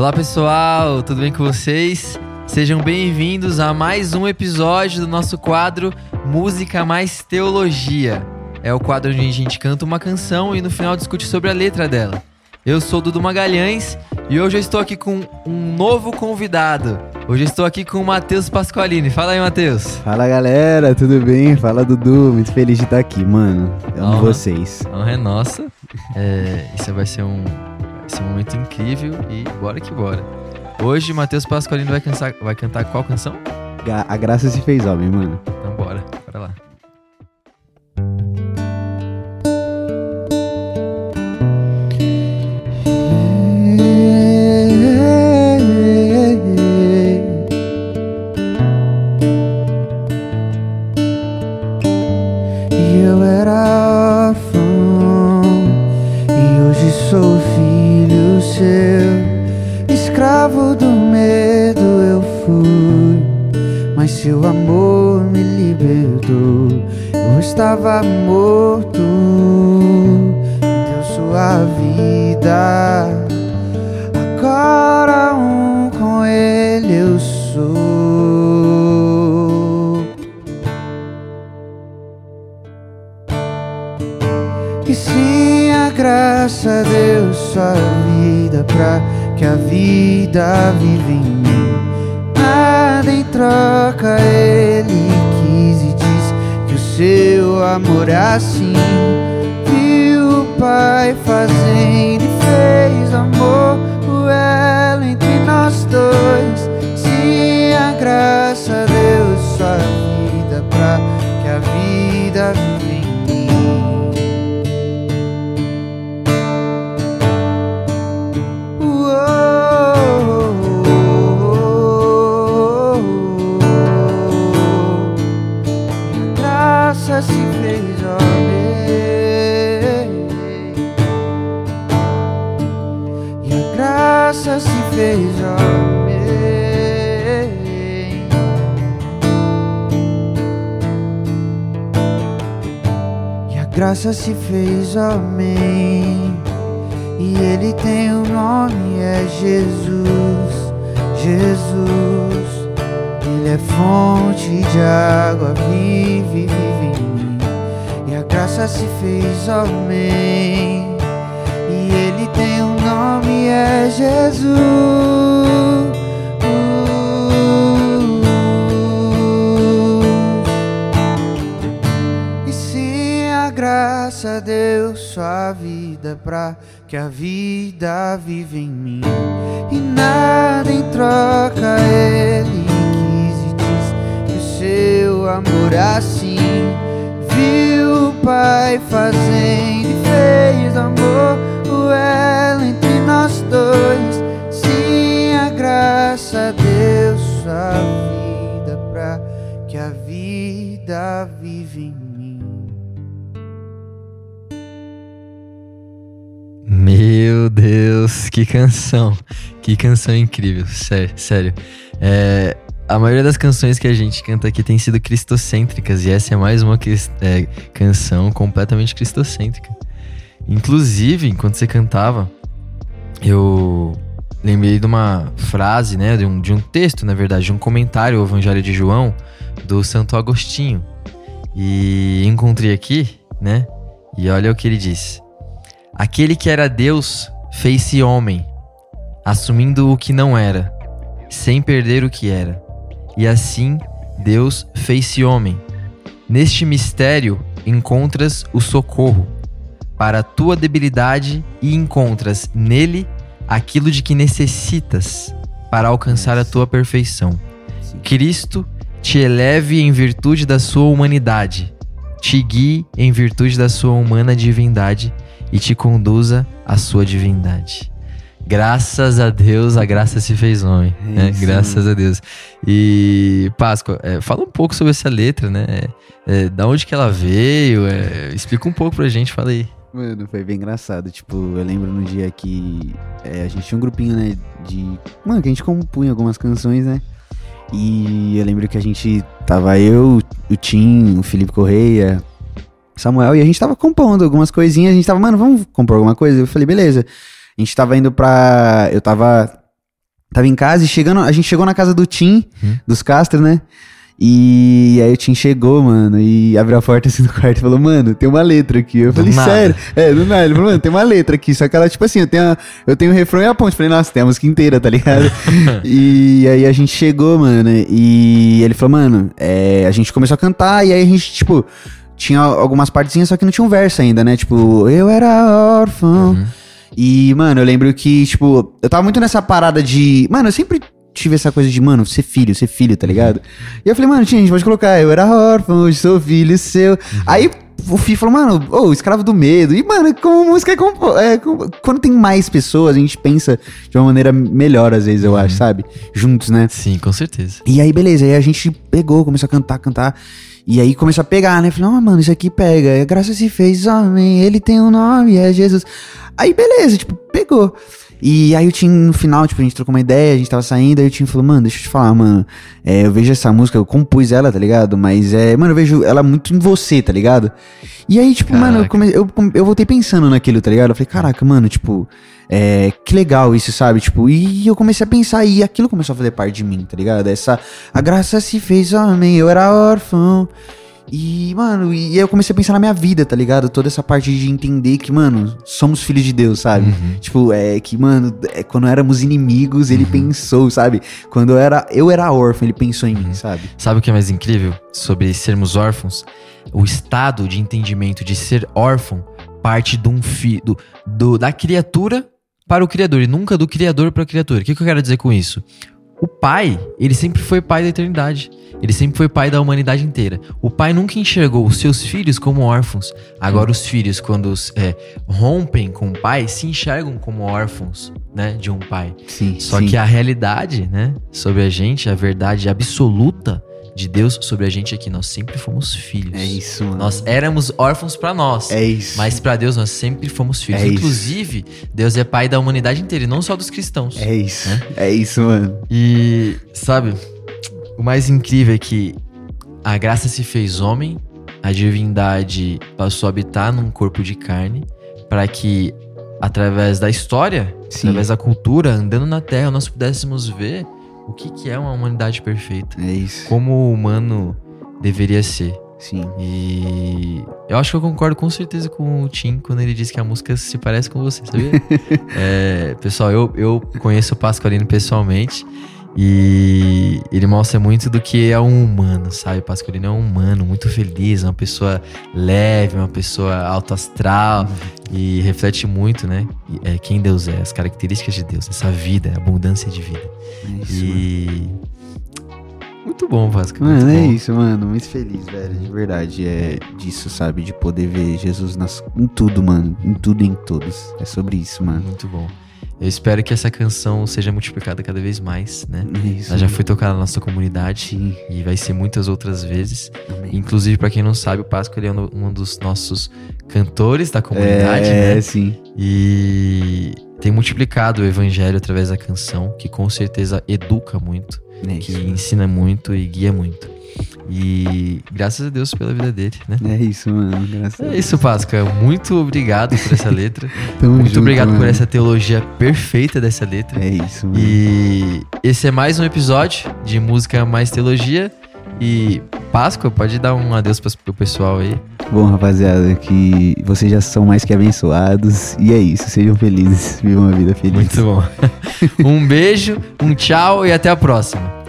Olá pessoal, tudo bem com vocês? Sejam bem-vindos a mais um episódio do nosso quadro Música Mais Teologia. É o quadro onde a gente canta uma canção e no final discute sobre a letra dela. Eu sou Dudu Magalhães e hoje eu estou aqui com um novo convidado. Hoje eu estou aqui com o Matheus Pasqualini. Fala aí, Matheus. Fala galera, tudo bem? Fala Dudu, muito feliz de estar aqui, mano. Eu amo Honra. vocês. A honra é nossa. É, isso vai ser um, um momento incrível e bora que bora. Hoje, Matheus Pasqualini vai, cansar- vai cantar qual canção? A graça se fez homem, mano. Então bora, Mas seu amor me libertou. Eu estava morto. Deu sua vida. Agora um com ele eu sou. E sim, a graça deu sua vida pra que a vida vive em mim. Nada em troca ele quis e diz que o seu amor é assim. Viu o Pai fazendo graça se fez homem E a graça se fez homem e ele tem um nome, é Jesus, Jesus. Ele é fonte de água, vive, vive em mim. E a graça se fez homem. Ele tem um nome, é Jesus. E sim, a graça deu sua vida pra que a vida vive em mim. E nada em troca ele quis e diz que o seu amor é assim. Viu o Pai fazendo e fez amor vive em mim. Meu Deus, que canção. Que canção incrível, sério. sério. É, a maioria das canções que a gente canta aqui tem sido cristocêntricas e essa é mais uma é, canção completamente cristocêntrica. Inclusive, enquanto você cantava, eu lembrei de uma frase, né, de um, de um texto, na verdade, de um comentário ao Evangelho de João do Santo Agostinho. E encontrei aqui, né? E olha o que ele diz. Aquele que era Deus fez-se homem, assumindo o que não era, sem perder o que era. E assim Deus fez-se homem. Neste mistério encontras o socorro para a tua debilidade e encontras nele aquilo de que necessitas para alcançar a tua perfeição. Cristo te eleve em virtude da sua humanidade, te guie em virtude da sua humana divindade e te conduza à sua divindade. Graças a Deus, a graça se fez homem. né? Isso, Graças a Deus. E, Páscoa, é, fala um pouco sobre essa letra, né? É, da onde que ela veio? é, explica um pouco pra gente, fala aí. Mano, foi bem engraçado. Tipo, eu lembro no dia que é, a gente tinha um grupinho, né? De. Mano, que a gente compunha algumas canções, né? E eu lembro que a gente tava eu, o Tim, o Felipe Correia, Samuel, e a gente tava compondo algumas coisinhas. A gente tava, mano, vamos compor alguma coisa? Eu falei, beleza. A gente tava indo pra. Eu tava Tava em casa e chegando, a gente chegou na casa do Tim, Hum. dos Castro, né? E aí o Tim chegou, mano, e abriu a porta assim do quarto e falou, mano, tem uma letra aqui. Eu Do falei, nada. sério? É, do nada. Ele falou, mano, tem uma letra aqui. Só que ela, tipo assim, eu tenho, a- eu tenho o refrão e a ponte. Eu falei, nossa, tem a música inteira, tá ligado? e aí a gente chegou, mano, e ele falou, mano, é, a gente começou a cantar e aí a gente, tipo, tinha algumas partezinhas, só que não tinha um verso ainda, né? Tipo, eu era órfão. Uhum. E, mano, eu lembro que, tipo, eu tava muito nessa parada de. Mano, eu sempre tive essa coisa de, mano, ser filho, ser filho, tá ligado? E eu falei, mano, tinha, a gente pode colocar, eu era órfão, hoje sou filho seu. Aí o Fih falou, mano, ô, escravo do medo. E, mano, como música é, compo- é com- Quando tem mais pessoas, a gente pensa de uma maneira melhor, às vezes, eu acho, sabe? Juntos, né? Sim, com certeza. E aí, beleza, aí a gente pegou, começou a cantar, cantar. E aí começou a pegar, né? Falei, ah, mano, isso aqui pega. A graça se fez homem, ele tem um nome, é Jesus. Aí, beleza, tipo, pegou. E aí o Tim, no final, tipo, a gente trocou uma ideia, a gente tava saindo, aí o Tim falou, mano, deixa eu te falar, mano. é, eu vejo essa música, eu compus ela, tá ligado? Mas é, mano, eu vejo ela muito em você, tá ligado? E aí, tipo, mano, eu, Caraca. come- eu, eu voltei pensando naquilo, tá ligado? Eu falei, caraca, mano, tipo, é, que legal isso, sabe? Tipo, e eu comecei a pensar, e aquilo começou a fazer parte de mim, tá ligado? Essa, a graça se fez homem, eu era órfão. E, mano, e eu comecei a pensar na minha vida, tá ligado? Toda essa parte de entender que, mano, somos filhos de Deus, sabe? Uhum. Tipo, é que, mano, é, quando éramos inimigos, ele pensou, sabe? Quando eu era, eu era órfão, ele pensou em mim, sabe? Sabe o que é mais incrível sobre sermos órfãos? O estado de entendimento de ser órfão parte de um fi, do, do- da criatura para o criador e nunca do criador para a criatura. O que, que eu quero dizer com isso? O pai, ele sempre foi pai da eternidade. Ele sempre foi pai da humanidade inteira. O pai nunca enxergou os seus filhos como órfãos. Agora, os filhos, quando é, rompem com o pai, se enxergam como órfãos né, de um pai. Sim. Só sim. que a realidade, né, sobre a gente, a verdade absoluta de Deus sobre a gente é que nós sempre fomos filhos. É isso, mano. Nós éramos órfãos pra nós. é isso. Mas pra Deus nós sempre fomos filhos. É isso. Inclusive, Deus é pai da humanidade inteira, e não só dos cristãos. É isso. É isso, mano. E, sabe, o mais incrível é que a graça se fez homem, a divindade passou a habitar num corpo de carne, para que, através da história, Sim. através da cultura, andando na Terra, nós pudéssemos ver o que, que é uma humanidade perfeita. É isso. Como o humano deveria ser. Sim. E eu acho que eu concordo com certeza com o Tim quando ele diz que a música se parece com você, sabia? É, pessoal, eu, eu conheço o Pasqualino pessoalmente e ele mostra muito do que é um humano, sabe? O Pasqualino é um humano muito feliz, uma pessoa leve, uma pessoa alto astral e reflete muito, né? É, quem Deus é, as características de Deus, essa vida, abundância de vida. É isso, mano. E. Muito bom, muito Mano, é isso, mano. Muito feliz, velho. De verdade. É disso, sabe? De poder ver Jesus nas, em tudo, mano. Em tudo e em todos. É sobre isso, mano. Muito bom. Eu espero que essa canção seja multiplicada cada vez mais, né? É isso. Ela já foi tocada na nossa comunidade Sim. e vai ser muitas outras vezes. Amém. Inclusive, pra quem não sabe, o Páscoa ele é um dos nossos cantores da comunidade, é, né? sim. E tem multiplicado o evangelho através da canção, que com certeza educa muito, É que ensina muito e guia muito. E graças a Deus pela vida dele, né? É isso, mano. Graças É isso, Páscoa. Muito obrigado por essa letra. Tamo Muito junto, obrigado por mano. essa teologia perfeita dessa letra. É isso, mano. E esse é mais um episódio de Música Mais Teologia. E Páscoa, pode dar um adeus para o pessoal aí. Bom, rapaziada, que vocês já são mais que abençoados. E é isso. Sejam felizes. Vivam uma vida feliz. Muito bom. um beijo, um tchau e até a próxima.